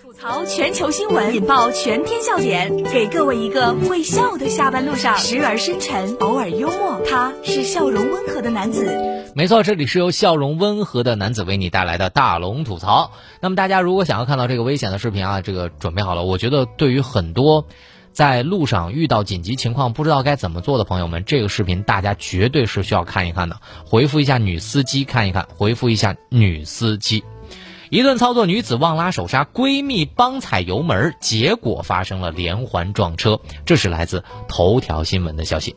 吐槽全球新闻，引爆全天笑点，给各位一个会笑的下班路上，时而深沉，偶尔幽默，他是笑容温和的男子。没错，这里是由笑容温和的男子为你带来的大龙吐槽。那么大家如果想要看到这个危险的视频啊，这个准备好了。我觉得对于很多在路上遇到紧急情况不知道该怎么做的朋友们，这个视频大家绝对是需要看一看的。回复一下女司机看一看，回复一下女司机。一顿操作，女子忘拉手刹，闺蜜帮踩油门，结果发生了连环撞车。这是来自头条新闻的消息。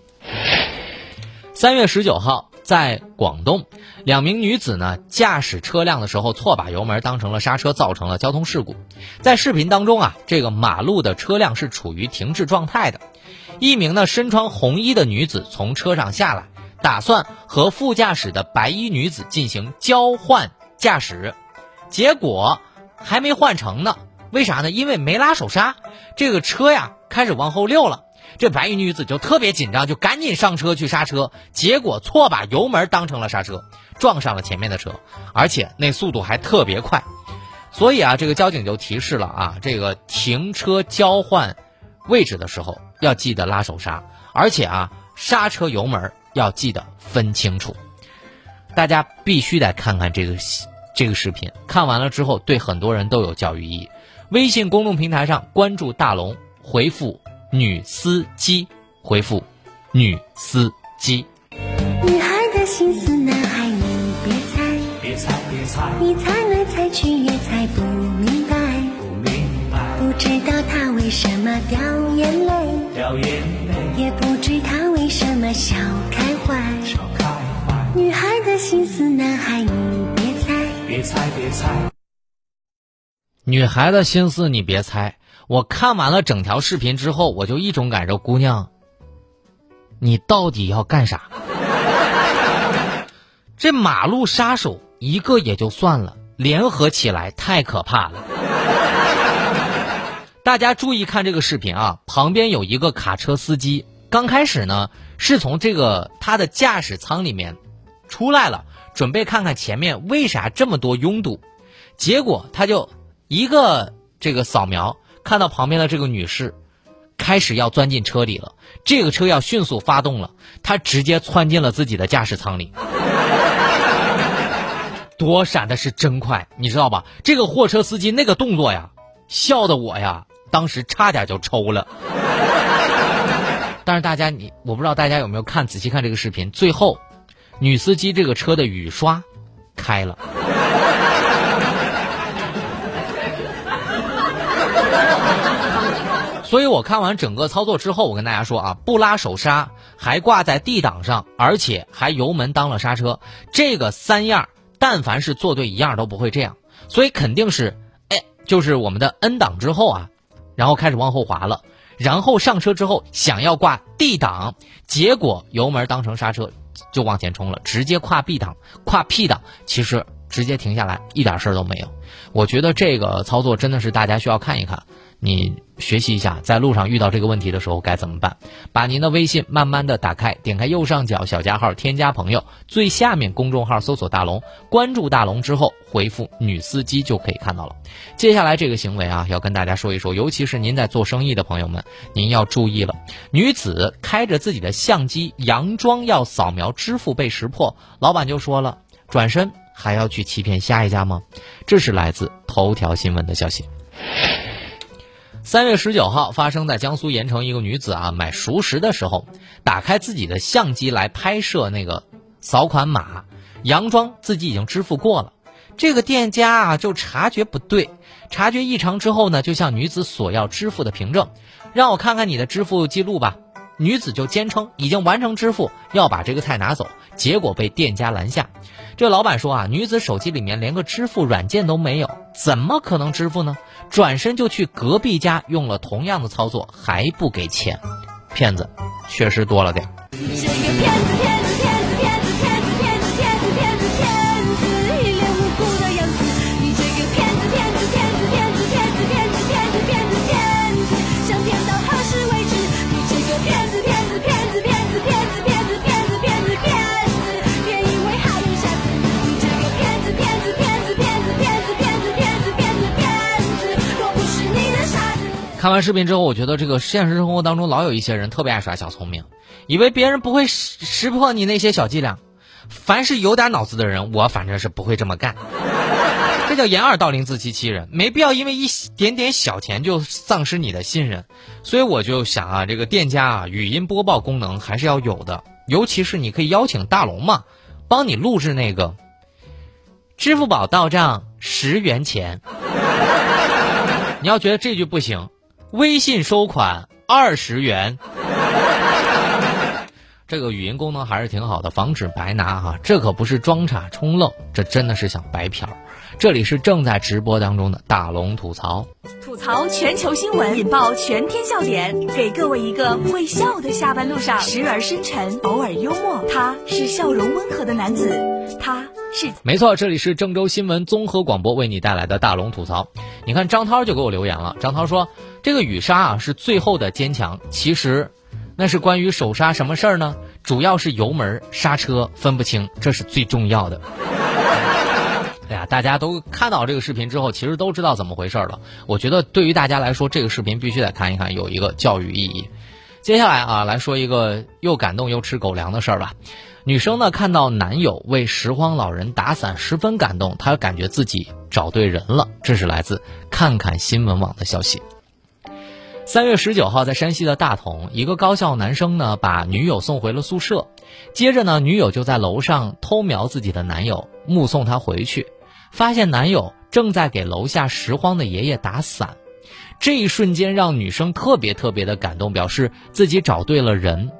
三月十九号，在广东，两名女子呢驾驶车辆的时候错把油门当成了刹车，造成了交通事故。在视频当中啊，这个马路的车辆是处于停滞状态的。一名呢身穿红衣的女子从车上下来，打算和副驾驶的白衣女子进行交换驾驶。结果还没换成呢，为啥呢？因为没拉手刹，这个车呀开始往后溜了。这白衣女子就特别紧张，就赶紧上车去刹车，结果错把油门当成了刹车，撞上了前面的车，而且那速度还特别快。所以啊，这个交警就提示了啊，这个停车交换位置的时候要记得拉手刹，而且啊刹车油门要记得分清楚。大家必须得看看这个。这个视频看完了之后，对很多人都有教育意义。微信公众平台上关注大龙，回复“女司机”，回复“女司机”。女孩的心思，男孩你别猜，别猜别猜，你猜来猜去也猜不明白，不明白，不知道他为什么掉眼泪，掉眼泪，也不知他为什么笑开怀。笑开怀，女孩的心思，男孩你别猜。别猜，女孩的心思你别猜。我看完了整条视频之后，我就一种感受，姑娘，你到底要干啥？这马路杀手一个也就算了，联合起来太可怕了。大家注意看这个视频啊，旁边有一个卡车司机，刚开始呢是从这个他的驾驶舱里面出来了。准备看看前面为啥这么多拥堵，结果他就一个这个扫描，看到旁边的这个女士开始要钻进车里了，这个车要迅速发动了，他直接窜进了自己的驾驶舱里，躲闪的是真快，你知道吧？这个货车司机那个动作呀，笑的我呀，当时差点就抽了。但是大家你我不知道大家有没有看仔细看这个视频，最后。女司机这个车的雨刷开了，所以我看完整个操作之后，我跟大家说啊，不拉手刹，还挂在 D 档上，而且还油门当了刹车，这个三样，但凡是做对一样都不会这样，所以肯定是，哎，就是我们的 N 档之后啊，然后开始往后滑了，然后上车之后想要挂 D 档，结果油门当成刹车。就往前冲了，直接跨 B 档，跨 P 档，其实直接停下来，一点事儿都没有。我觉得这个操作真的是大家需要看一看，你学习一下，在路上遇到这个问题的时候该怎么办。把您的微信慢慢的打开，点开右上角小加号，添加朋友，最下面公众号搜索大龙，关注大龙之后回复女司机就可以看到了。接下来这个行为啊，要跟大家说一说，尤其是您在做生意的朋友们，您要注意了。女子开着自己的相机，佯装要扫描支付被识破，老板就说了，转身。还要去欺骗下一家吗？这是来自头条新闻的消息。三月十九号，发生在江苏盐城，一个女子啊买熟食的时候，打开自己的相机来拍摄那个扫款码，佯装自己已经支付过了。这个店家啊就察觉不对，察觉异常之后呢，就向女子索要支付的凭证，让我看看你的支付记录吧。女子就坚称已经完成支付，要把这个菜拿走，结果被店家拦下。这老板说啊，女子手机里面连个支付软件都没有，怎么可能支付呢？转身就去隔壁家用了同样的操作，还不给钱，骗子确实多了点。看完视频之后，我觉得这个现实生活当中老有一些人特别爱耍小聪明，以为别人不会识识破你那些小伎俩。凡是有点脑子的人，我反正是不会这么干。这叫掩耳盗铃、自欺欺人，没必要因为一点点小钱就丧失你的信任。所以我就想啊，这个店家啊，语音播报功能还是要有的，尤其是你可以邀请大龙嘛，帮你录制那个支付宝到账十元钱。你要觉得这句不行，微信收款二十元。这个语音功能还是挺好的，防止白拿哈。这可不是装傻充愣，这真的是想白嫖。这里是正在直播当中的大龙吐槽，吐槽全球新闻，引爆全天笑点，给各位一个会笑的下班路上，时而深沉，偶尔幽默。他是笑容温和的男子，他是没错，这里是郑州新闻综合广播为你带来的大龙吐槽。你看张涛就给我留言了，张涛说这个雨刹啊是最后的坚强，其实。那是关于手刹什么事儿呢？主要是油门、刹车分不清，这是最重要的。哎呀，大家都看到这个视频之后，其实都知道怎么回事了。我觉得对于大家来说，这个视频必须得看一看，有一个教育意义。接下来啊，来说一个又感动又吃狗粮的事儿吧。女生呢看到男友为拾荒老人打伞，十分感动，她感觉自己找对人了。这是来自看看新闻网的消息。三月十九号，在山西的大同，一个高校男生呢把女友送回了宿舍，接着呢，女友就在楼上偷瞄自己的男友，目送他回去，发现男友正在给楼下拾荒的爷爷打伞，这一瞬间让女生特别特别的感动，表示自己找对了人。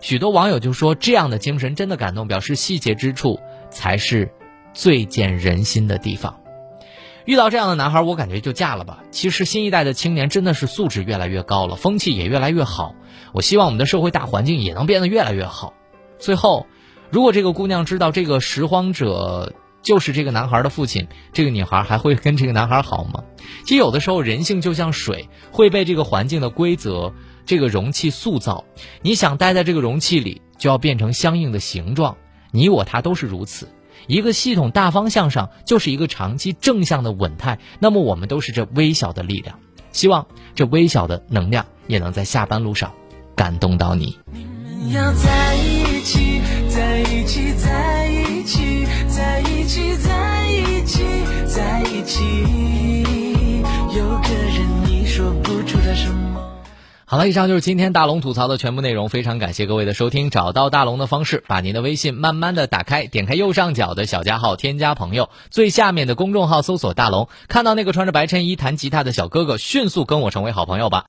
许多网友就说，这样的精神真的感动，表示细节之处才是最见人心的地方。遇到这样的男孩，我感觉就嫁了吧。其实新一代的青年真的是素质越来越高了，风气也越来越好。我希望我们的社会大环境也能变得越来越好。最后，如果这个姑娘知道这个拾荒者就是这个男孩的父亲，这个女孩还会跟这个男孩好吗？其实有的时候人性就像水，会被这个环境的规则、这个容器塑造。你想待在这个容器里，就要变成相应的形状。你我他都是如此。一个系统大方向上就是一个长期正向的稳态，那么我们都是这微小的力量，希望这微小的能量也能在下班路上感动到你。要在一起，在一起，在一起，在一起，在一起，在一起，有个人你说不出的什么。好了，以上就是今天大龙吐槽的全部内容。非常感谢各位的收听。找到大龙的方式，把您的微信慢慢的打开，点开右上角的小加号，添加朋友，最下面的公众号搜索大龙，看到那个穿着白衬衣弹吉他的小哥哥，迅速跟我成为好朋友吧。